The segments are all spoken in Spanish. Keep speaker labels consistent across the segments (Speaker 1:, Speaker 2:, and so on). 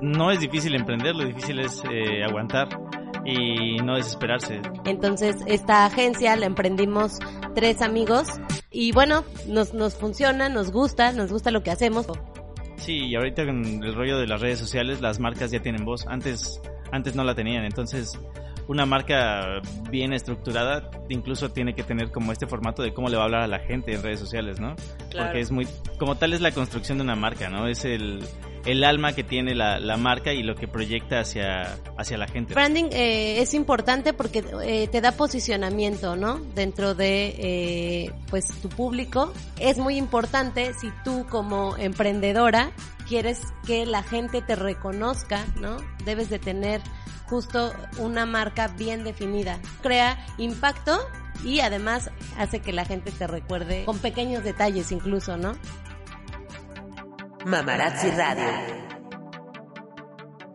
Speaker 1: No es difícil emprender, lo difícil es eh, aguantar y no desesperarse.
Speaker 2: Entonces, esta agencia la emprendimos tres amigos y bueno, nos, nos funciona, nos gusta, nos gusta lo que hacemos.
Speaker 1: Sí, y ahorita con el rollo de las redes sociales, las marcas ya tienen voz. Antes, antes no la tenían, entonces una marca bien estructurada incluso tiene que tener como este formato de cómo le va a hablar a la gente en redes sociales, ¿no? Porque es muy, como tal es la construcción de una marca, ¿no? Es el, el alma que tiene la, la, marca y lo que proyecta hacia, hacia la gente.
Speaker 2: Branding eh, es importante porque eh, te da posicionamiento, ¿no? Dentro de, eh, pues, tu público. Es muy importante si tú como emprendedora quieres que la gente te reconozca, ¿no? Debes de tener justo una marca bien definida. Crea impacto y además hace que la gente te recuerde con pequeños detalles incluso, ¿no?
Speaker 3: Mamarazzi Radio.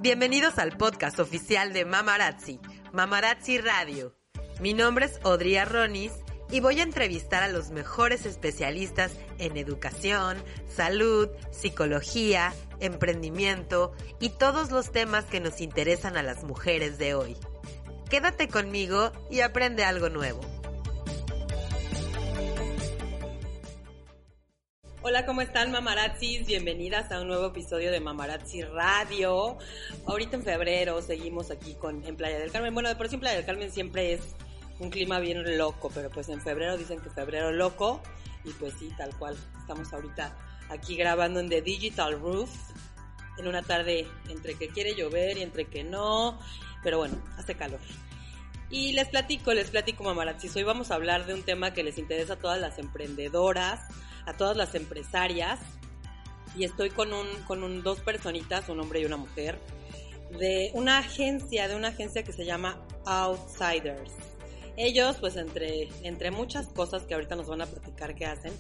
Speaker 3: Bienvenidos al podcast oficial de Mamarazzi, Mamarazzi Radio. Mi nombre es Odria Ronis y voy a entrevistar a los mejores especialistas en educación, salud, psicología, emprendimiento y todos los temas que nos interesan a las mujeres de hoy. Quédate conmigo y aprende algo nuevo. Hola, ¿cómo están mamarazzis? Bienvenidas a un nuevo episodio de Mamarazzi Radio. Ahorita en febrero seguimos aquí con en Playa del Carmen. Bueno, de por sí en Playa del Carmen siempre es un clima bien loco, pero pues en febrero dicen que febrero loco y pues sí, tal cual. Estamos ahorita aquí grabando en The Digital Roof en una tarde entre que quiere llover y entre que no, pero bueno, hace calor. Y les platico, les platico mamarazzis, hoy vamos a hablar de un tema que les interesa a todas las emprendedoras, a todas las empresarias y estoy con un con un, dos personitas, un hombre y una mujer de una agencia, de una agencia que se llama Outsiders. Ellos, pues entre, entre muchas cosas que ahorita nos van a platicar que hacen,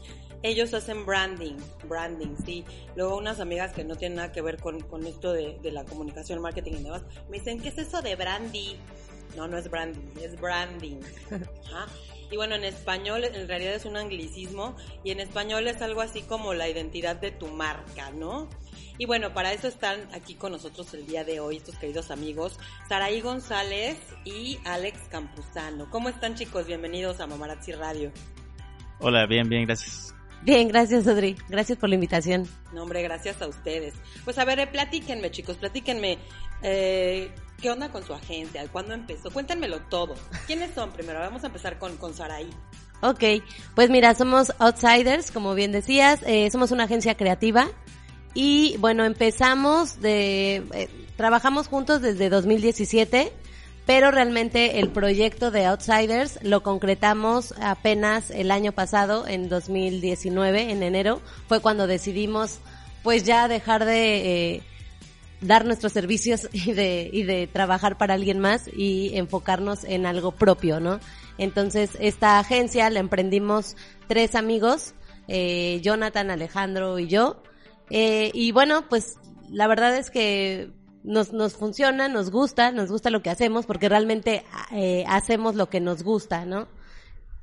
Speaker 3: ellos hacen branding, branding, sí. Luego unas amigas que no tienen nada que ver con, con esto de, de, la comunicación, marketing y demás, me dicen, ¿qué es eso de branding? No, no es branding, es branding. ¿Ah? Y bueno, en español en realidad es un anglicismo y en español es algo así como la identidad de tu marca, ¿no? Y bueno, para eso están aquí con nosotros el día de hoy estos queridos amigos, Saraí González y Alex Campuzano. ¿Cómo están chicos? Bienvenidos a Mamarazzi Radio.
Speaker 1: Hola, bien, bien, gracias.
Speaker 2: Bien, gracias Adri. Gracias por la invitación.
Speaker 3: No, hombre, gracias a ustedes. Pues a ver, eh, platíquenme chicos, platíquenme. Eh, ¿Qué onda con su agente? ¿Cuándo empezó? Cuéntenmelo todo. ¿Quiénes son primero? Vamos a empezar con, con Saraí.
Speaker 2: Ok, pues mira, somos Outsiders, como bien decías. Eh, somos una agencia creativa y bueno, empezamos de, eh, trabajamos juntos desde 2017, pero realmente el proyecto de Outsiders lo concretamos apenas el año pasado, en 2019, en enero, fue cuando decidimos pues ya dejar de eh, dar nuestros servicios y de, y de trabajar para alguien más y enfocarnos en algo propio, ¿no? Entonces, esta agencia la emprendimos tres amigos, eh, Jonathan, Alejandro y yo, eh, y bueno, pues la verdad es que nos, nos funciona, nos gusta, nos gusta lo que hacemos porque realmente eh, hacemos lo que nos gusta, ¿no?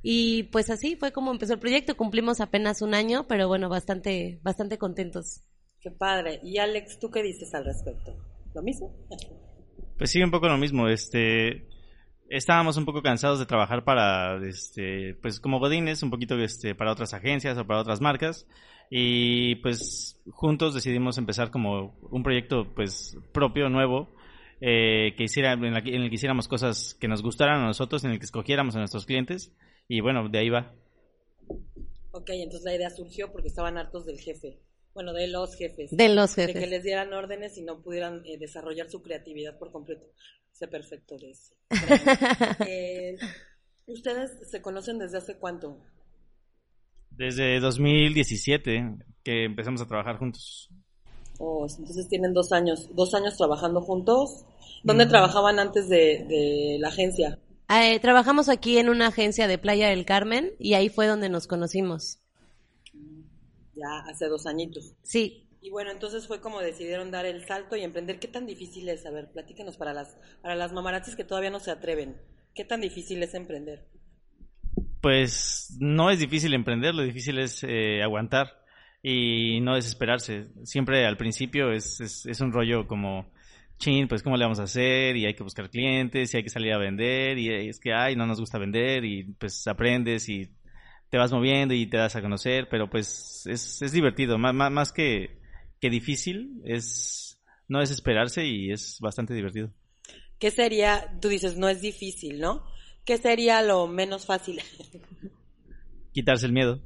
Speaker 2: Y pues así fue como empezó el proyecto, cumplimos apenas un año, pero bueno, bastante, bastante contentos.
Speaker 3: Qué padre. Y Alex, ¿tú qué dices al respecto? ¿Lo mismo?
Speaker 1: Pues sí, un poco lo mismo. Este, estábamos un poco cansados de trabajar para, este, pues como godines, un poquito este, para otras agencias o para otras marcas y pues juntos decidimos empezar como un proyecto pues propio, nuevo, eh, que hiciera, en, el que hiciéramos cosas que nos gustaran a nosotros, en el que escogiéramos a nuestros clientes y bueno, de ahí va.
Speaker 3: Ok, entonces la idea surgió porque estaban hartos del jefe. Bueno, de los jefes.
Speaker 2: De los jefes.
Speaker 3: De que les dieran órdenes y no pudieran eh, desarrollar su creatividad por completo. Sé perfecto de eso. eh, ¿Ustedes se conocen desde hace cuánto?
Speaker 1: Desde 2017 que empezamos a trabajar juntos.
Speaker 3: Oh, entonces tienen dos años, dos años trabajando juntos. ¿Dónde trabajaban antes de, de la agencia?
Speaker 2: Eh, trabajamos aquí en una agencia de Playa del Carmen y ahí fue donde nos conocimos.
Speaker 3: Ya hace dos añitos.
Speaker 2: Sí.
Speaker 3: Y bueno, entonces fue como decidieron dar el salto y emprender. ¿Qué tan difícil es? A ver, platíquenos para las, para las mamarazzis que todavía no se atreven. ¿Qué tan difícil es emprender?
Speaker 1: Pues no es difícil emprender, lo difícil es eh, aguantar y no desesperarse. Siempre al principio es, es, es un rollo como, chin, pues cómo le vamos a hacer y hay que buscar clientes y hay que salir a vender y es que, ay, no nos gusta vender y pues aprendes y te vas moviendo y te das a conocer, pero pues es, es divertido, más, más, que, que difícil, es no desesperarse y es bastante divertido.
Speaker 3: ¿Qué sería, tú dices, no es difícil, ¿no? ¿Qué sería lo menos fácil?
Speaker 1: Quitarse el miedo.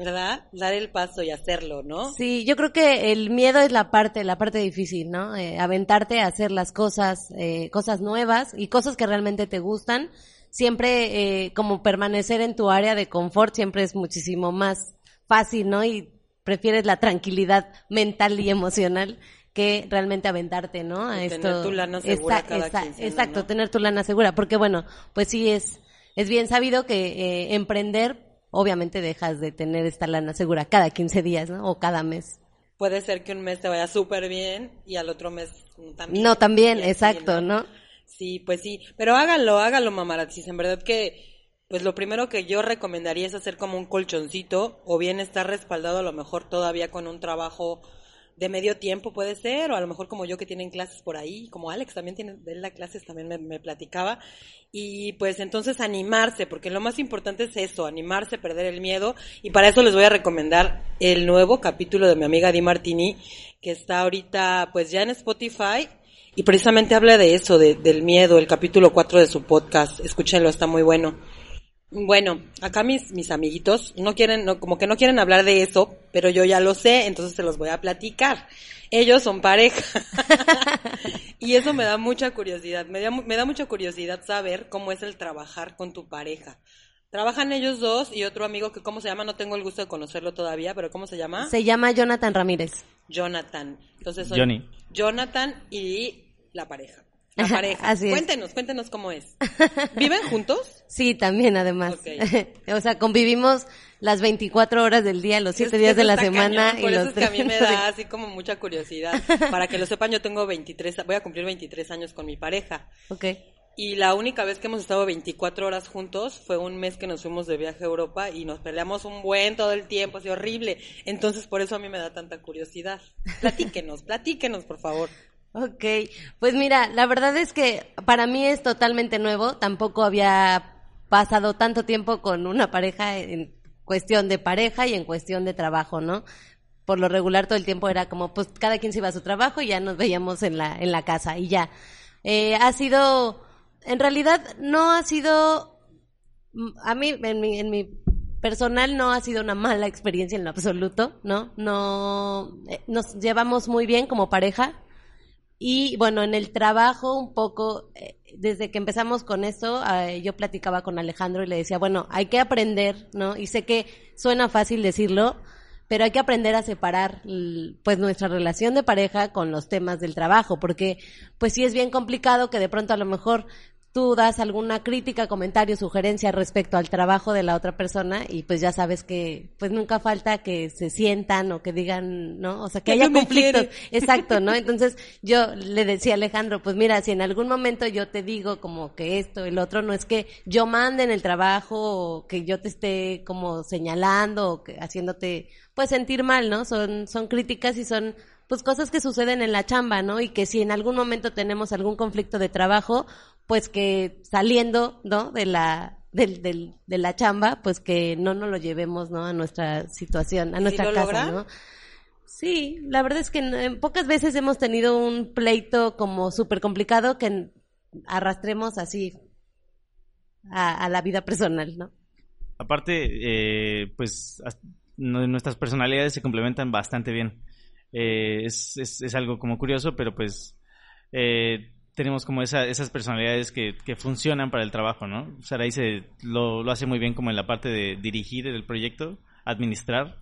Speaker 3: ¿verdad? Dar el paso y hacerlo, ¿no?
Speaker 2: Sí, yo creo que el miedo es la parte, la parte difícil, ¿no? Eh, aventarte a hacer las cosas, eh, cosas nuevas y cosas que realmente te gustan. Siempre, eh, como permanecer en tu área de confort siempre es muchísimo más fácil, ¿no? Y prefieres la tranquilidad mental y emocional que realmente aventarte, ¿no?
Speaker 3: A esto. Tener tu lana segura cada quincena,
Speaker 2: Exacto, tener tu lana segura, porque bueno, pues sí es, es bien sabido que emprender obviamente dejas de tener esta lana segura cada 15 días, ¿no? O cada mes.
Speaker 3: Puede ser que un mes te vaya súper bien y al otro mes también.
Speaker 2: No, también, exacto, ¿no?
Speaker 3: Sí, pues sí. Pero hágalo, hágalo, mamarazzis. En verdad que, pues lo primero que yo recomendaría es hacer como un colchoncito o bien estar respaldado a lo mejor todavía con un trabajo de medio tiempo puede ser, o a lo mejor como yo que tienen clases por ahí, como Alex también tiene, de la clases también me, platicaba, y pues entonces animarse, porque lo más importante es eso, animarse, perder el miedo, y para eso les voy a recomendar el nuevo capítulo de mi amiga Di Martini, que está ahorita pues ya en Spotify, y precisamente habla de eso, de, del miedo, el capítulo 4 de su podcast, escúchenlo, está muy bueno. Bueno, acá mis, mis amiguitos no quieren, no, como que no quieren hablar de eso, pero yo ya lo sé, entonces se los voy a platicar. Ellos son pareja. y eso me da mucha curiosidad. Me da, me da mucha curiosidad saber cómo es el trabajar con tu pareja. Trabajan ellos dos y otro amigo que, ¿cómo se llama? No tengo el gusto de conocerlo todavía, pero ¿cómo se llama?
Speaker 2: Se llama Jonathan Ramírez.
Speaker 3: Jonathan. Entonces soy
Speaker 1: Johnny.
Speaker 3: Jonathan y la pareja. La pareja. Cuéntenos, cuéntenos cómo es. ¿Viven juntos?
Speaker 2: Sí, también además. o sea, convivimos las 24 horas del día, los 7 días de la semana.
Speaker 3: y por eso es que a mí me da así como mucha curiosidad. Para que lo sepan, yo tengo 23, voy a cumplir 23 años con mi pareja.
Speaker 2: Ok.
Speaker 3: Y la única vez que hemos estado 24 horas juntos fue un mes que nos fuimos de viaje a Europa y nos peleamos un buen todo el tiempo, así horrible. Entonces, por eso a mí me da tanta curiosidad. Platíquenos, platíquenos, por favor.
Speaker 2: Ok, pues mira, la verdad es que para mí es totalmente nuevo, tampoco había pasado tanto tiempo con una pareja en cuestión de pareja y en cuestión de trabajo, ¿no? Por lo regular todo el tiempo era como, pues cada quien se iba a su trabajo y ya nos veíamos en la, en la casa y ya. Eh, ha sido, en realidad no ha sido, a mí, en mi, en mi personal no ha sido una mala experiencia en lo absoluto, ¿no? No, eh, nos llevamos muy bien como pareja, y bueno, en el trabajo un poco, eh, desde que empezamos con eso, eh, yo platicaba con Alejandro y le decía, bueno, hay que aprender, ¿no? Y sé que suena fácil decirlo, pero hay que aprender a separar pues nuestra relación de pareja con los temas del trabajo, porque pues sí es bien complicado que de pronto a lo mejor tú das alguna crítica, comentario, sugerencia respecto al trabajo de la otra persona y pues ya sabes que pues nunca falta que se sientan o que digan, ¿no? O sea, que haya conflictos. Exacto, ¿no? Entonces yo le decía a Alejandro, pues mira, si en algún momento yo te digo como que esto, el otro, no es que yo mande en el trabajo o que yo te esté como señalando o que haciéndote pues sentir mal, ¿no? Son, son críticas y son pues cosas que suceden en la chamba, ¿no? Y que si en algún momento tenemos algún conflicto de trabajo, pues que saliendo, ¿no? De la del, del, de la chamba, pues que no nos lo llevemos, ¿no? A nuestra situación, a nuestra casa, ¿no? Sí, la verdad es que pocas veces hemos tenido un pleito como súper complicado que arrastremos así a, la vida personal, ¿no?
Speaker 1: Aparte, eh, pues nuestras personalidades se complementan bastante bien. Eh, es, es, es, algo como curioso, pero pues eh, tenemos como esa, esas personalidades que, que, funcionan para el trabajo, ¿no? Saraí se lo, lo, hace muy bien como en la parte de dirigir el proyecto, administrar,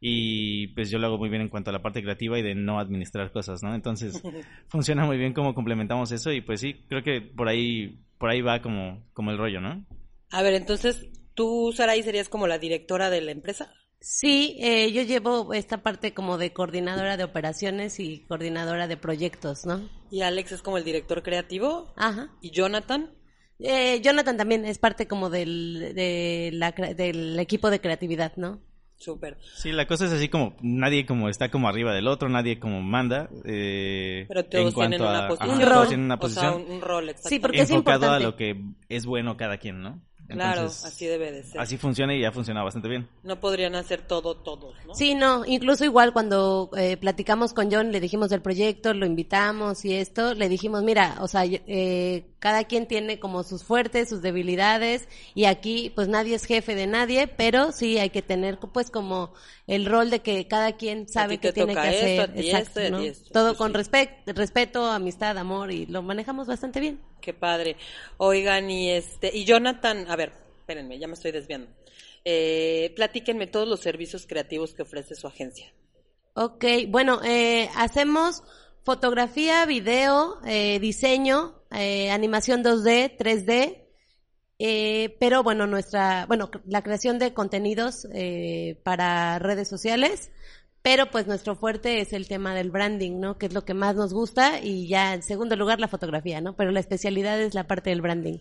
Speaker 1: y pues yo lo hago muy bien en cuanto a la parte creativa y de no administrar cosas, ¿no? Entonces funciona muy bien cómo complementamos eso y pues sí, creo que por ahí por ahí va como como el rollo, ¿no?
Speaker 3: A ver, entonces tú Saray serías como la directora de la empresa?
Speaker 2: Sí, eh, yo llevo esta parte como de coordinadora de operaciones y coordinadora de proyectos, ¿no?
Speaker 3: Y Alex es como el director creativo.
Speaker 2: Ajá.
Speaker 3: ¿Y Jonathan?
Speaker 2: Eh, Jonathan también es parte como del, de la, del equipo de creatividad, ¿no?
Speaker 3: Súper.
Speaker 1: Sí, la cosa es así como nadie como está como arriba del otro, nadie como manda.
Speaker 3: Eh, Pero todos tienen
Speaker 1: una,
Speaker 3: posición.
Speaker 2: un rol.
Speaker 1: Tienen una posición.
Speaker 3: O sea, un, rol,
Speaker 2: Sí, porque es
Speaker 1: enfocado
Speaker 2: importante.
Speaker 1: a lo que es bueno cada quien, ¿no?
Speaker 3: Claro,
Speaker 1: Entonces,
Speaker 3: así debe de ser.
Speaker 1: Así funciona y ha funcionado bastante bien.
Speaker 3: No podrían hacer todo todos, ¿no?
Speaker 2: Sí, no, incluso igual cuando eh, platicamos con John, le dijimos del proyecto, lo invitamos y esto, le dijimos, mira, o sea, eh, cada quien tiene como sus fuertes, sus debilidades y aquí pues nadie es jefe de nadie, pero sí hay que tener pues como el rol de que cada quien sabe qué
Speaker 3: te
Speaker 2: tiene que
Speaker 3: esto,
Speaker 2: hacer, exacto,
Speaker 3: esto,
Speaker 2: ¿no?
Speaker 3: esto,
Speaker 2: Todo
Speaker 3: sí,
Speaker 2: con
Speaker 3: sí.
Speaker 2: respect- respeto, amistad, amor y lo manejamos bastante bien.
Speaker 3: Qué padre. Oigan, y este, y Jonathan, a ver, espérenme, ya me estoy desviando. Eh, platíquenme todos los servicios creativos que ofrece su agencia.
Speaker 2: Ok, bueno, eh, hacemos fotografía, video, eh, diseño, eh, animación 2D, 3D, eh, pero bueno, nuestra, bueno, la creación de contenidos eh, para redes sociales, pero pues nuestro fuerte es el tema del branding, ¿no? Que es lo que más nos gusta y ya en segundo lugar la fotografía, ¿no? Pero la especialidad es la parte del branding.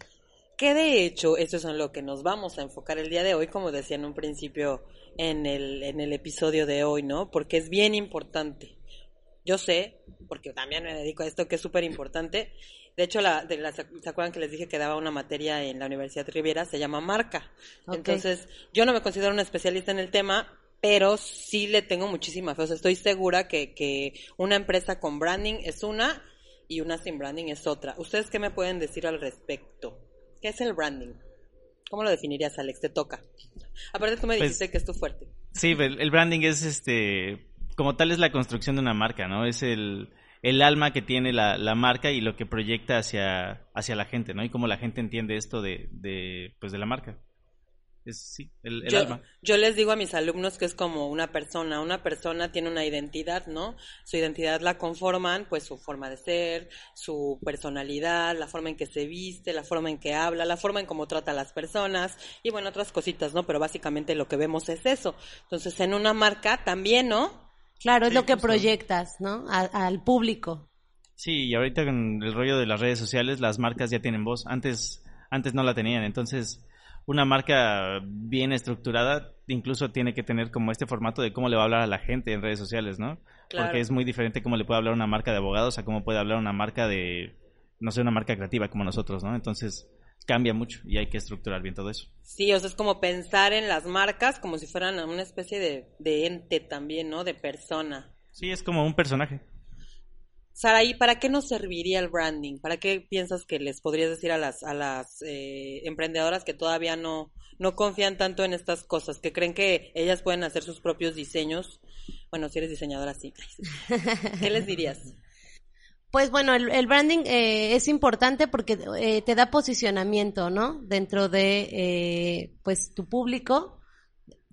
Speaker 3: Que de hecho, eso es en lo que nos vamos a enfocar el día de hoy, como decía en un principio en el, en el episodio de hoy, ¿no? Porque es bien importante. Yo sé, porque también me dedico a esto, que es súper importante. De hecho, la, de la- ¿se acuerdan que les dije que daba una materia en la Universidad Riviera? Se llama marca. Entonces, yo no me considero una especialista en el tema, pero sí le tengo muchísima fe. O sea, estoy segura que, que una empresa con branding es una y una sin branding es otra. ¿Ustedes qué me pueden decir al respecto? ¿Qué es el branding? ¿Cómo lo definirías, Alex? Te toca. Aparte, tú me
Speaker 1: Pues-
Speaker 3: dijiste que es tu fuerte.
Speaker 1: Sí, el, el branding es este, como tal es la construcción de una marca, ¿no? Es el, el alma que tiene la, la marca y lo que proyecta hacia, hacia la gente, ¿no? Y cómo la gente entiende esto de, de pues de la marca. Es, sí, el, el
Speaker 3: yo,
Speaker 1: alma.
Speaker 3: yo les digo a mis alumnos que es como una persona, una persona tiene una identidad, ¿no? Su identidad la conforman pues su forma de ser, su personalidad, la forma en que se viste, la forma en que habla, la forma en cómo trata a las personas y bueno, otras cositas, ¿no? Pero básicamente lo que vemos es eso. Entonces, en una marca también, ¿no?
Speaker 2: Claro, es lo que
Speaker 1: justo.
Speaker 2: proyectas, ¿no? A- al público.
Speaker 1: Sí, y ahorita con el rollo de las redes sociales, las marcas ya tienen voz. Antes, antes no la tenían, entonces una marca bien estructurada incluso tiene que tener como este formato de cómo le va a hablar a la gente en redes sociales, ¿no?
Speaker 3: Claro.
Speaker 1: Porque es muy diferente cómo le puede hablar una marca de abogados a cómo puede hablar una marca de, no sé, una marca creativa como nosotros, ¿no? Entonces cambia mucho y hay que estructurar bien todo eso.
Speaker 3: Sí, o sea, es como pensar en las marcas como si fueran una especie de, de ente también, ¿no? De persona.
Speaker 1: Sí, es como un personaje.
Speaker 3: Saraí, ¿para qué nos serviría el branding? ¿Para qué piensas que les podrías decir a las, a las eh, emprendedoras que todavía no, no confían tanto en estas cosas, que creen que ellas pueden hacer sus propios diseños? Bueno, si eres diseñadora, sí. ¿Qué les dirías?
Speaker 2: Pues bueno, el, el branding eh, es importante porque eh, te da posicionamiento, ¿no? Dentro de, eh, pues, tu público.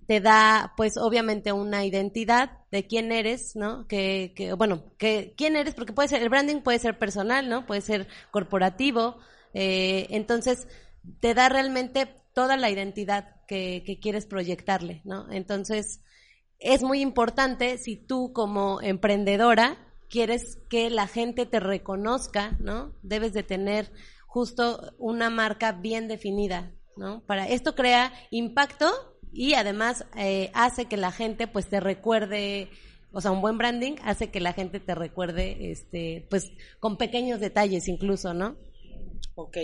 Speaker 2: Te da, pues, obviamente una identidad de quién eres, ¿no? Que, que bueno, que quién eres, porque puede ser, el branding puede ser personal, ¿no? Puede ser corporativo. eh, entonces, te da realmente toda la identidad que, que quieres proyectarle, ¿no? Entonces, es muy importante si tú como emprendedora quieres que la gente te reconozca, ¿no? Debes de tener justo una marca bien definida, ¿no? Para esto crea impacto y además eh, hace que la gente pues te recuerde, o sea, un buen branding hace que la gente te recuerde, este, pues con pequeños detalles incluso, ¿no?
Speaker 3: Ok,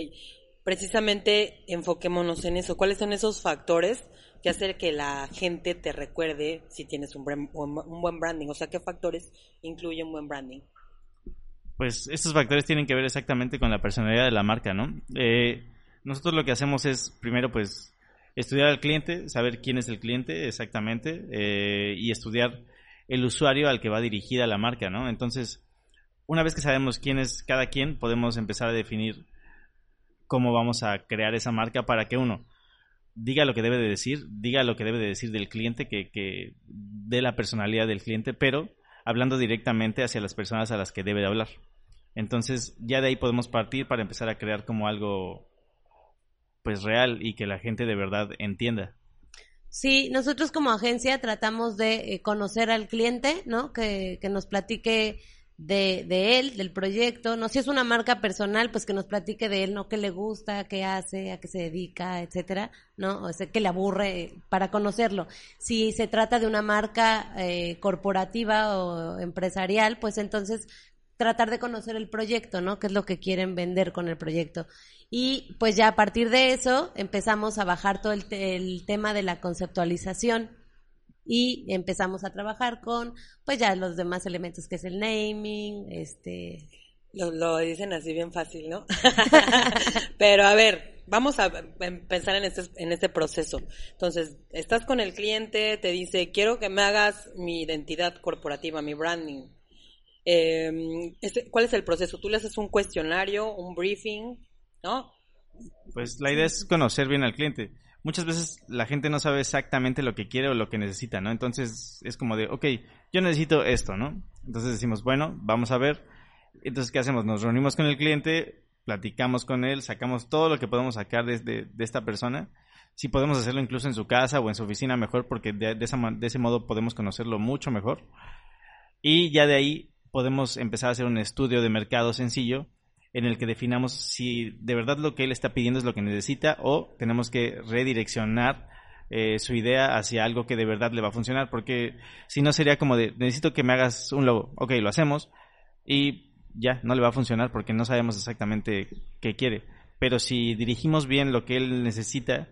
Speaker 3: precisamente enfoquémonos en eso. ¿Cuáles son esos factores que hacen que la gente te recuerde si tienes un, buen- un buen branding? O sea, ¿qué factores incluye un buen branding?
Speaker 1: Pues estos factores tienen que ver exactamente con la personalidad de la marca, ¿no? Eh, nosotros lo que hacemos es, primero, pues, estudiar al cliente, saber quién es el cliente exactamente eh, y estudiar el usuario al que va dirigida la marca, ¿no? Entonces, una vez que sabemos quién es cada quien, podemos empezar a definir cómo vamos a crear esa marca para que uno diga lo que debe de decir, diga lo que debe de decir del cliente, que, que dé la personalidad del cliente, pero hablando directamente hacia las personas a las que debe de hablar. Entonces ya de ahí podemos partir para empezar a crear como algo pues real y que la gente de verdad entienda.
Speaker 2: Sí, nosotros como agencia tratamos de eh, conocer al cliente, ¿no? Que, que nos platique de, de él, del proyecto, no si es una marca personal, pues que nos platique de él, ¿no? ¿Qué le gusta, qué hace, a qué se dedica, etcétera, ¿no? O sea, que le aburre para conocerlo. Si se trata de una marca eh, corporativa o empresarial, pues entonces tratar de conocer el proyecto, ¿no? ¿Qué es lo que quieren vender con el proyecto? Y pues ya a partir de eso empezamos a bajar todo el, el tema de la conceptualización y empezamos a trabajar con pues ya los demás elementos que es el naming, este
Speaker 3: lo, lo dicen así bien fácil, ¿no? Pero a ver, vamos a pensar en este, en este proceso. Entonces, estás con el cliente, te dice, quiero que me hagas mi identidad corporativa, mi branding. Eh, ¿Cuál es el proceso? Tú le haces un cuestionario, un briefing, ¿no?
Speaker 1: Pues la idea es conocer bien al cliente muchas veces la gente no sabe exactamente lo que quiere o lo que necesita, ¿no? Entonces es como de, ok, yo necesito esto, ¿no? Entonces decimos, bueno, vamos a ver. Entonces, ¿qué hacemos? Nos reunimos con el cliente, platicamos con él, sacamos todo lo que podemos sacar de, de, esta persona. Si podemos hacerlo incluso en su casa o en su oficina, mejor, porque de, de, esa, de ese modo podemos conocerlo mucho mejor. Y ya de ahí podemos empezar a hacer un estudio de mercado sencillo en el que definamos si de verdad lo que él está pidiendo es lo que necesita o tenemos que redireccionar eh, su idea hacia algo que de verdad le va a funcionar, porque si no sería como de, necesito que me hagas un logo, ok, lo hacemos y ya, no le va a funcionar porque no sabemos exactamente qué quiere. Pero si dirigimos bien lo que él necesita,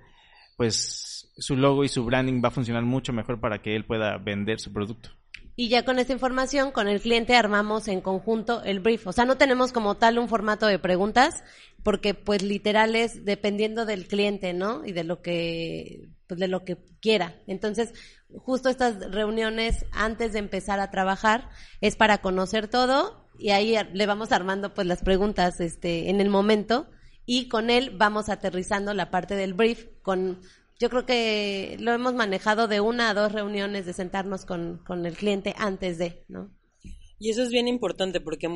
Speaker 1: pues su logo y su branding va a funcionar mucho mejor para que él pueda vender su producto
Speaker 2: y ya con esta información, con el cliente armamos en conjunto el brief. O sea, no tenemos como tal un formato de preguntas, porque pues literal es dependiendo del cliente, ¿no? Y de lo que, pues de lo que quiera. Entonces, justo estas reuniones antes de empezar a trabajar es para conocer todo y ahí le vamos armando pues las preguntas este en el momento y con él vamos aterrizando la parte del brief con yo creo que lo hemos manejado de una a dos reuniones de sentarnos con, con el cliente antes de, ¿no?
Speaker 3: Y eso es bien importante porque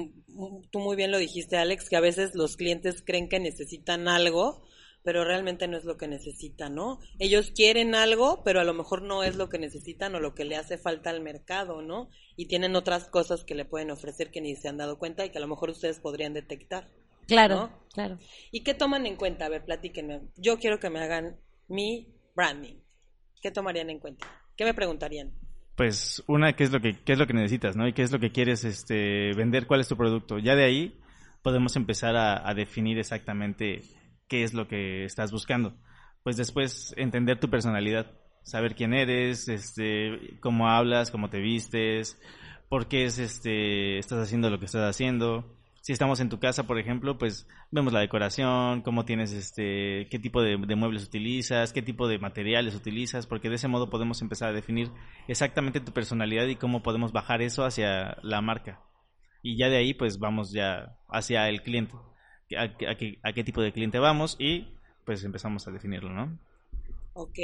Speaker 3: tú muy bien lo dijiste, Alex, que a veces los clientes creen que necesitan algo, pero realmente no es lo que necesitan, ¿no? Ellos quieren algo, pero a lo mejor no es lo que necesitan o lo que le hace falta al mercado, ¿no? Y tienen otras cosas que le pueden ofrecer que ni se han dado cuenta y que a lo mejor ustedes podrían detectar.
Speaker 2: Claro, claro.
Speaker 3: ¿Y qué toman en cuenta? A ver, platíquenme. Yo quiero que me hagan mi branding, ¿qué tomarían en cuenta? ¿Qué me preguntarían?
Speaker 1: Pues una, ¿qué es lo que, qué es lo que necesitas, ¿no? Y qué es lo que quieres este, vender, cuál es tu producto. Ya de ahí podemos empezar a, definir exactamente qué es lo que estás buscando. Pues después entender tu personalidad, saber quién eres, este, cómo hablas, cómo te vistes, por qué es, este, estás haciendo lo que estás haciendo, si estamos en tu casa, por ejemplo, pues vemos la decoración, cómo tienes este, qué tipo de, muebles utilizas, qué tipo de materiales utilizas, porque de ese modo podemos empezar a definir exactamente tu personalidad y cómo podemos bajar eso hacia la marca. Y ya de ahí, pues vamos ya hacia el cliente, a, qué, a qué tipo de cliente vamos y pues empezamos a definirlo, ¿no?
Speaker 3: Ok,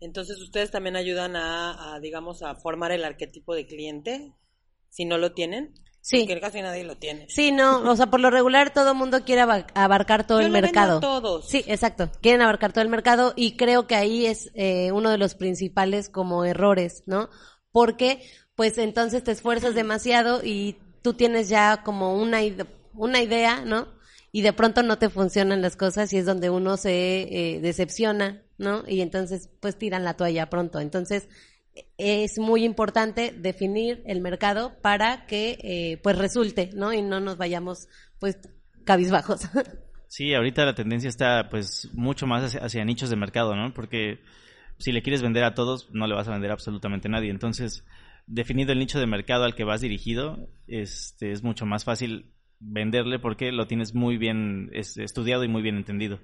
Speaker 3: entonces ustedes también ayudan a, a, digamos, a formar el arquetipo de cliente, si no lo tienen.
Speaker 2: Sí.
Speaker 3: Que casi nadie lo tiene.
Speaker 2: Sí, no, o sea, por lo regular todo el mundo quiere abarcar todo el mercado.
Speaker 3: todos.
Speaker 2: Sí, exacto. Quieren abarcar todo el mercado y creo que ahí es eh, uno de los principales como errores, ¿no? Porque pues entonces te esfuerzas demasiado y tú tienes ya como una, una idea, ¿no? Y de pronto no te funcionan las cosas y es donde uno se eh, decepciona, ¿no? Y entonces pues tiran la toalla pronto. Entonces es muy importante definir el mercado para que eh, pues resulte, ¿no? Y no nos vayamos pues cabizbajos.
Speaker 1: Sí, ahorita la tendencia está pues mucho más hacia, nichos de mercado, ¿no? Porque si le quieres vender a todos, no le vas a vender a absolutamente nadie. Entonces, definido el nicho de mercado al que vas dirigido, este, es mucho más fácil venderle porque lo tienes muy bien estudiado y muy bien entendido.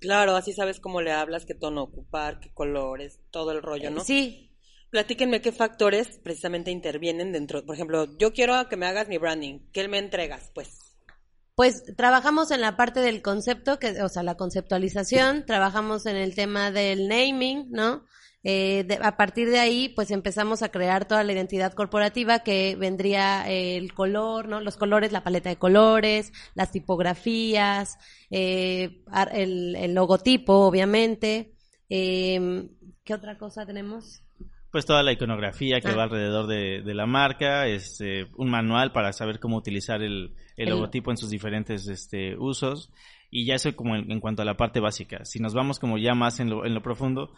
Speaker 3: Claro, así sabes cómo le hablas, qué tono ocupar, qué colores, todo el rollo, ¿no?
Speaker 2: Sí,
Speaker 3: Platíquenme qué factores precisamente intervienen dentro. Por ejemplo, yo quiero que me hagas mi branding. ¿Qué me entregas? Pues.
Speaker 2: Pues trabajamos en la parte del concepto, que, o sea, la conceptualización, trabajamos en el tema del naming, ¿no? Eh, a partir de ahí, pues empezamos a crear toda la identidad corporativa que vendría el color, ¿no? Los colores, la paleta de colores, las tipografías, eh, el, logotipo, obviamente. Eh, ¿Qué otra cosa tenemos?
Speaker 1: Pues toda la iconografía que ah. va alrededor de, la marca, este, un manual para saber cómo utilizar el, logotipo en sus diferentes este, usos. Y ya eso como en, cuanto a la parte básica. Si nos vamos como ya más en lo, en lo profundo,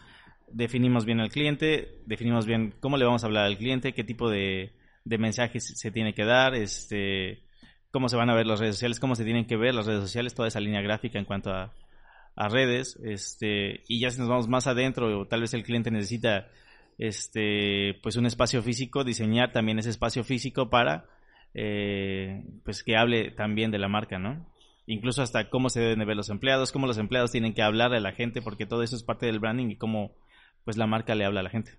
Speaker 1: definimos bien al cliente, definimos bien cómo le vamos a hablar al cliente, qué tipo de, mensajes se tiene que dar, este, cómo se van a ver las redes sociales, cómo se tienen que ver las redes sociales, toda esa línea gráfica en cuanto a, redes, este, y ya si nos vamos más adentro, o tal vez el cliente necesita este, pues un espacio físico, diseñar también ese espacio físico para eh, pues que hable también de la marca, ¿no? Incluso hasta cómo se deben de ver los empleados, cómo los empleados tienen que hablar a la gente, porque todo eso es parte del branding y cómo pues la marca le habla a la gente.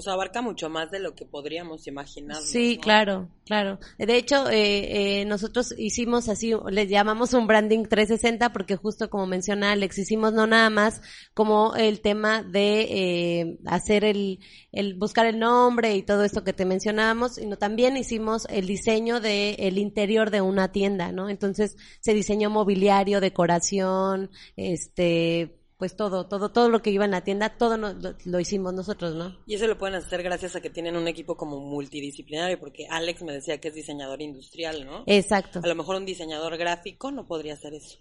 Speaker 3: Sea, abarca mucho más de lo que podríamos imaginar.
Speaker 2: Sí, claro, claro. De hecho, eh, eh, nosotros hicimos así, le llamamos un branding 360 porque justo como menciona Alex, hicimos no nada más como el tema de eh, hacer el, el buscar el nombre y todo esto que te mencionábamos, sino también hicimos el diseño de el interior de una tienda, ¿no? Entonces se diseñó mobiliario, decoración, este pues todo, todo, todo lo que iba en la tienda, todo lo, hicimos nosotros, ¿no?
Speaker 3: Y eso lo pueden hacer gracias a que tienen un equipo como multidisciplinario, porque Alex me decía que es diseñador industrial, ¿no?
Speaker 2: Exacto.
Speaker 3: A lo mejor un diseñador gráfico no podría hacer eso.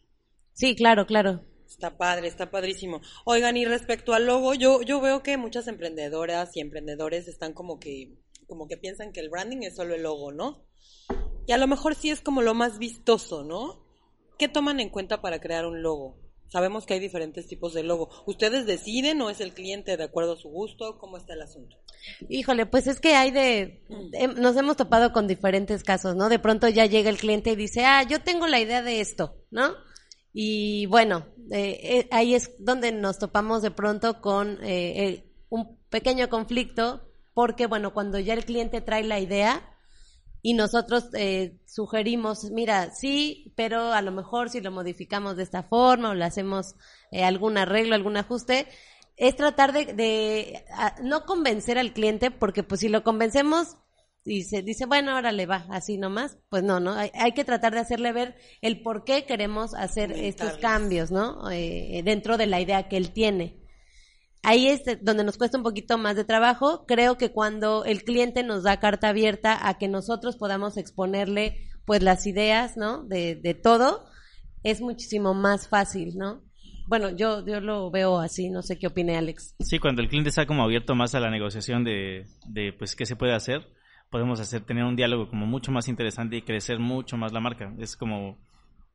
Speaker 2: Sí, claro, claro.
Speaker 3: Está padre, está padrísimo. Oigan, y respecto al logo, yo, yo veo que muchas emprendedoras y emprendedores están como que, como que piensan que el branding es solo el logo, ¿no? Y a lo mejor sí es como lo más vistoso, ¿no? ¿Qué toman en cuenta para crear un logo? Sabemos que hay diferentes tipos de logo. ¿Ustedes deciden o es el cliente de acuerdo a su gusto? ¿Cómo está el asunto?
Speaker 2: Híjole, pues es que hay de... nos hemos topado con diferentes casos, ¿no? De pronto ya llega el cliente y dice, ah, yo tengo la idea de esto, ¿no? Y bueno, eh, eh, ahí es donde nos topamos de pronto con eh, un pequeño conflicto, porque bueno, cuando ya el cliente trae la idea, y nosotros eh, sugerimos, mira, sí, pero a lo mejor si lo modificamos de esta forma o le hacemos eh, algún arreglo, algún ajuste, es tratar de, no convencer al cliente, porque pues si lo convencemos y se dice, bueno, ahora le va así nomás, pues no, ¿no? Hay, hay, que tratar de hacerle ver el por qué queremos hacer estos cambios, ¿no? Eh, dentro de la idea que él tiene ahí es donde nos cuesta un poquito más de trabajo. Creo que cuando el cliente nos da carta abierta a que nosotros podamos exponerle pues las ideas, ¿no? De, todo, es muchísimo más fácil, ¿no? Bueno, yo, yo lo veo así, no sé qué opine Alex.
Speaker 1: Sí, cuando el cliente está como abierto más a la negociación de, de pues qué se puede hacer, podemos hacer, tener un diálogo como mucho más interesante y crecer mucho más la marca. Es como,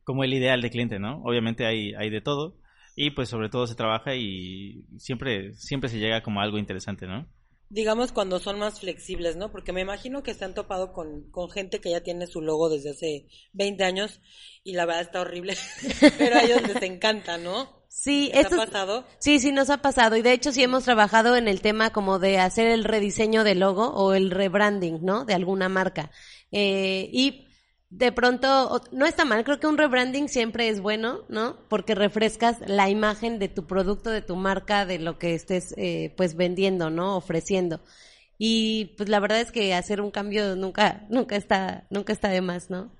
Speaker 1: como el ideal de cliente, ¿no? Obviamente hay, hay de todo, y pues sobre todo se trabaja y siempre siempre se llega como algo interesante, ¿no?
Speaker 3: Digamos cuando son más flexibles, ¿no? Porque me imagino que se han topado con, con gente que ya tiene su logo desde hace 20 años y la verdad está horrible, pero a ellos les encanta, ¿no?
Speaker 2: Sí,
Speaker 3: ¿Te ha pasado?
Speaker 2: Sí, sí nos ha pasado y de hecho sí hemos trabajado en el tema como de hacer el rediseño del logo o el rebranding, ¿no? De alguna marca. Eh, y de pronto, no está mal, creo que un rebranding siempre es bueno, ¿no? Porque refrescas la imagen de tu producto, de tu marca, de lo que estés eh, pues vendiendo, ¿no? Ofreciendo. Y pues la verdad es que hacer un cambio nunca, nunca está, nunca está de más, ¿no?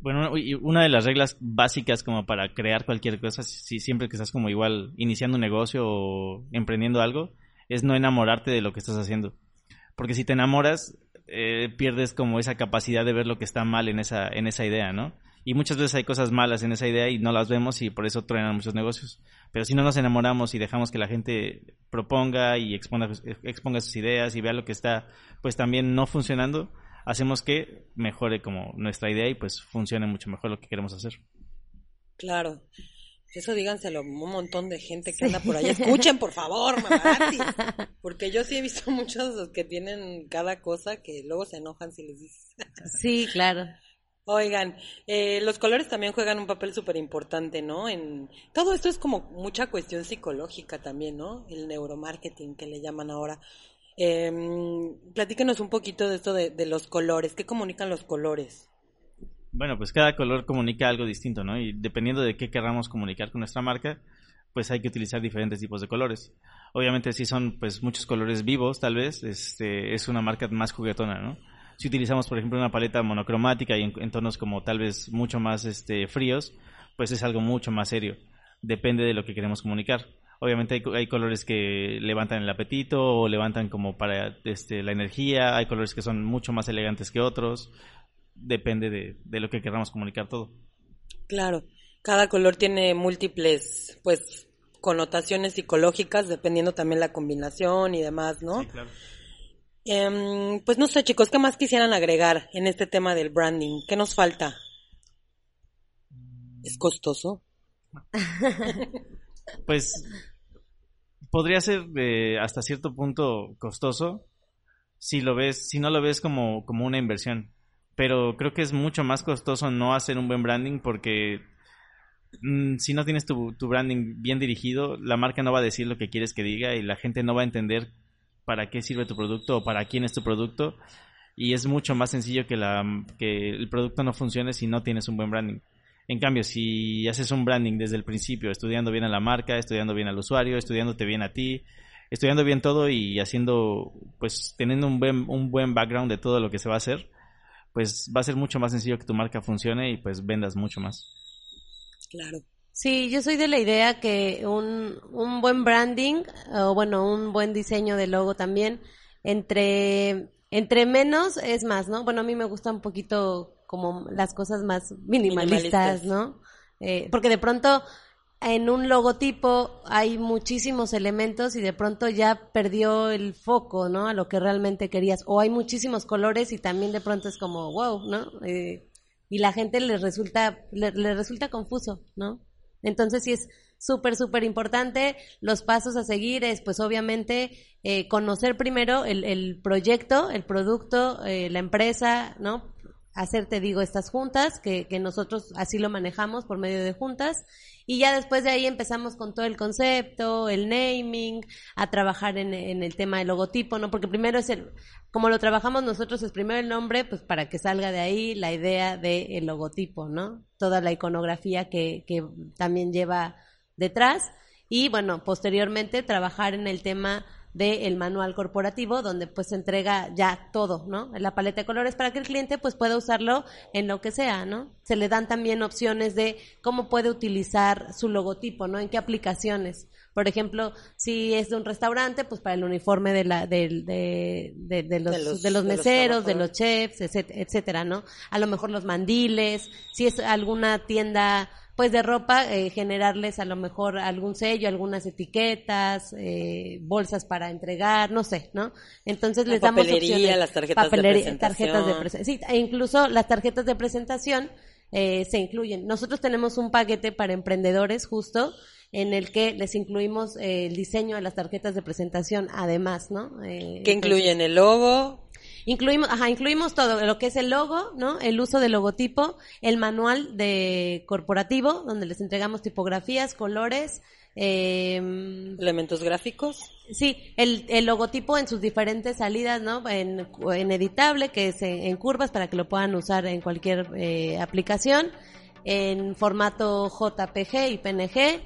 Speaker 1: Bueno, una de las reglas básicas como para crear cualquier cosa, si siempre que estás como igual iniciando un negocio o emprendiendo algo, es no enamorarte de lo que estás haciendo. Porque si te enamoras, eh, pierdes como esa capacidad de ver lo que está mal en esa, en esa idea, ¿no? Y muchas veces hay cosas malas en esa idea y no las vemos y por eso truenan muchos negocios. Pero si no nos enamoramos y dejamos que la gente proponga y exponga, exponga sus ideas y vea lo que está pues también no funcionando, hacemos que mejore como nuestra idea y pues funcione mucho mejor lo que queremos hacer.
Speaker 3: Claro. Eso díganselo a un montón de gente que anda por ahí. Escuchen, por favor, mamarazzi. Porque yo sí he visto muchos que tienen cada cosa que luego se enojan si les dices.
Speaker 2: Sí, claro.
Speaker 3: Oigan, eh, los colores también juegan un papel súper importante, ¿no? En todo esto es como mucha cuestión psicológica también, ¿no? El neuromarketing que le llaman ahora. Eh, platíquenos un poquito de esto de, de los colores. ¿Qué comunican los colores?
Speaker 1: Bueno, pues cada color comunica algo distinto, ¿no? Y dependiendo de qué queramos comunicar con nuestra marca, pues hay que utilizar diferentes tipos de colores. Obviamente si son pues muchos colores vivos, tal vez, este, es una marca más juguetona, ¿no? Si utilizamos, por ejemplo, una paleta monocromática y en, tonos como tal vez mucho más este, fríos, pues es algo mucho más serio. Depende de lo que queremos comunicar. Obviamente hay, hay, colores que levantan el apetito o levantan como para este, la energía, hay colores que son mucho más elegantes que otros depende de, de lo que queramos comunicar todo.
Speaker 3: Claro, cada color tiene múltiples, pues, connotaciones psicológicas, dependiendo también la combinación y demás, ¿no? Sí, claro. Em, pues no sé, chicos, ¿qué más quisieran agregar en este tema del branding? ¿Qué nos falta? ¿Es costoso?
Speaker 1: pues podría ser de hasta cierto punto costoso si lo ves, si no lo ves como, como una inversión pero creo que es mucho más costoso no hacer un buen branding porque mm, si no tienes tu, branding bien dirigido, la marca no va a decir lo que quieres que diga y la gente no va a entender para qué sirve tu producto o para quién es tu producto y es mucho más sencillo que, la, que el producto no funcione si no tienes un buen branding. En cambio, si haces un branding desde el principio, estudiando bien a la marca, estudiando bien al usuario, estudiándote bien a ti, estudiando bien todo y haciendo, pues teniendo un buen, un buen background de todo lo que se va a hacer, pues va a ser mucho más sencillo que tu marca funcione y pues vendas mucho más.
Speaker 2: Claro. Sí, yo soy de la idea que un, un buen branding, o bueno, un buen diseño de logo también, entre, entre menos es más, ¿no? Bueno, a mí me gusta un poquito como las cosas más minimalistas, ¿no? Eh, porque de pronto en un logotipo hay muchísimos elementos y de pronto ya perdió el foco, ¿no? A lo que realmente querías. O hay muchísimos colores y también de pronto es como, wow, ¿no? Eh, y la gente le resulta, le, resulta confuso, ¿no? Entonces sí es súper, súper importante. Los pasos a seguir es, pues obviamente, eh, conocer primero el, el, proyecto, el producto, eh, la empresa, ¿no? Hacer, te digo, estas juntas, que, que nosotros así lo manejamos por medio de juntas y ya después de ahí empezamos con todo el concepto, el naming, a trabajar en, el tema del logotipo, ¿no? Porque primero es el, como lo trabajamos nosotros, es primero el nombre, pues para que salga de ahí la idea del logotipo, ¿no? Toda la iconografía que, que también lleva detrás. Y bueno, posteriormente trabajar en el tema del manual corporativo donde pues se entrega ya todo, ¿no? La paleta de colores para que el cliente pues pueda usarlo en lo que sea, ¿no? Se le dan también opciones de cómo puede utilizar su logotipo, ¿no? En qué aplicaciones. Por ejemplo, si es de un restaurante, pues para el uniforme de la de, de, de, los, de los, meseros, de los, chefs, etcétera, ¿no? A lo mejor los mandiles, si es alguna tienda pues de ropa, eh, generarles a lo mejor algún sello, algunas etiquetas, eh, bolsas para entregar, no sé, ¿no? Entonces les damos opciones.
Speaker 3: las tarjetas de presentación. Tarjetas de presentación.
Speaker 2: Sí, e incluso las tarjetas de presentación eh, se incluyen. Nosotros tenemos un paquete para emprendedores justo en el que les incluimos el diseño de las tarjetas de presentación además, ¿no?
Speaker 3: que incluyen el logo,
Speaker 2: Incluimos, ajá, incluimos todo, lo que es el logo, ¿no? El uso del logotipo, el manual de corporativo, donde les entregamos tipografías, colores,
Speaker 3: eh, elementos gráficos.
Speaker 2: Sí, el, el, logotipo en sus diferentes salidas, ¿no? En, en editable, que es en, curvas para que lo puedan usar en cualquier eh, aplicación, en formato JPG y PNG,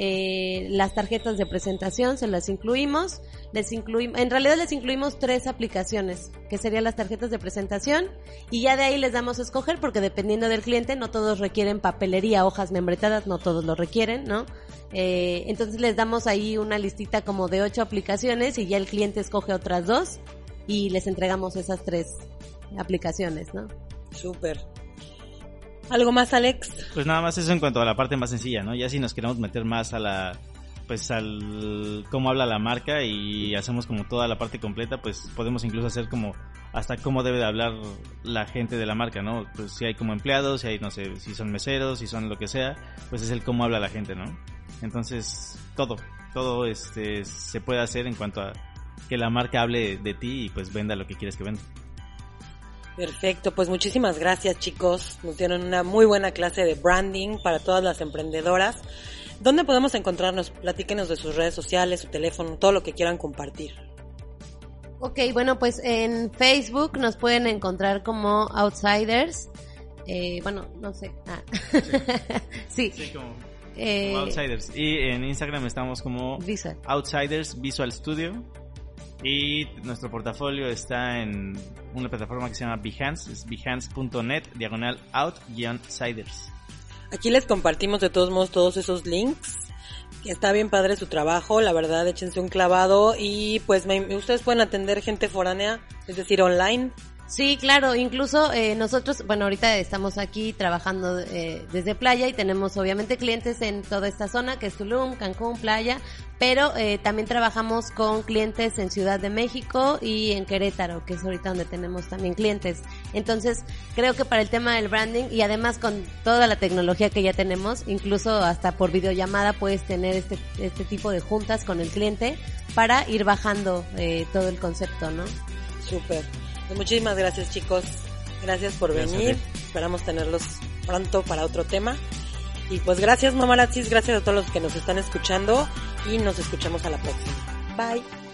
Speaker 2: eh, las tarjetas de presentación se las incluimos. Les incluimos, en realidad les incluimos tres aplicaciones, que serían las tarjetas de presentación, y ya de ahí les damos a escoger, porque dependiendo del cliente, no todos requieren papelería, hojas membretadas, no todos lo requieren, ¿no? Eh, entonces les damos ahí una listita como de ocho aplicaciones y ya el cliente escoge otras dos y les entregamos esas tres aplicaciones, ¿no?
Speaker 3: Súper. ¿Algo más, Alex?
Speaker 1: Pues nada más eso en cuanto a la parte más sencilla, ¿no? Ya si nos queremos meter más a la pues al cómo habla la marca y hacemos como toda la parte completa, pues podemos incluso hacer como hasta cómo debe de hablar la gente de la marca, ¿no? Pues si hay como empleados, si hay, no sé, si son meseros, si son lo que sea, pues es el cómo habla la gente, ¿no? Entonces, todo, todo este se puede hacer en cuanto a que la marca hable de ti y pues venda lo que quieres que venda.
Speaker 3: Perfecto, pues muchísimas gracias chicos. Nos dieron una muy buena clase de branding para todas las emprendedoras. ¿Dónde podemos encontrarnos? Platíquenos de sus redes sociales, su teléfono, todo lo que quieran compartir.
Speaker 2: Ok, bueno, pues en Facebook nos pueden encontrar como Outsiders. Eh, bueno, no sé. Ah. sí.
Speaker 1: Sí, como,
Speaker 2: Eh,
Speaker 1: como Outsiders. Y en Instagram estamos como
Speaker 2: Visual.
Speaker 1: Outsiders Visual Studio. Y nuestro portafolio está en una plataforma que se llama Behance, es behance.net, diagonal out-siders.
Speaker 3: Aquí les compartimos de todos modos todos esos links. Está bien padre su trabajo, la verdad, échense un clavado y pues me- ustedes pueden atender gente foránea, es decir, online.
Speaker 2: Sí, claro, incluso eh, nosotros, bueno, ahorita estamos aquí trabajando eh, desde playa y tenemos obviamente clientes en toda esta zona, que es Tulum, Cancún, playa, pero eh, también trabajamos con clientes en Ciudad de México y en Querétaro, que es ahorita donde tenemos también clientes. Entonces, creo que para el tema del branding y además con toda la tecnología que ya tenemos, incluso hasta por videollamada puedes tener este, este tipo de juntas con el cliente para ir bajando eh, todo el concepto, ¿no?
Speaker 3: Súper. Pues muchísimas gracias chicos. Gracias por
Speaker 1: Gracias
Speaker 3: venir. Esperamos tenerlos pronto para otro tema. Y pues gracias mamarazzis, gracias a todos los que nos están escuchando y nos escuchamos a la próxima. Bye.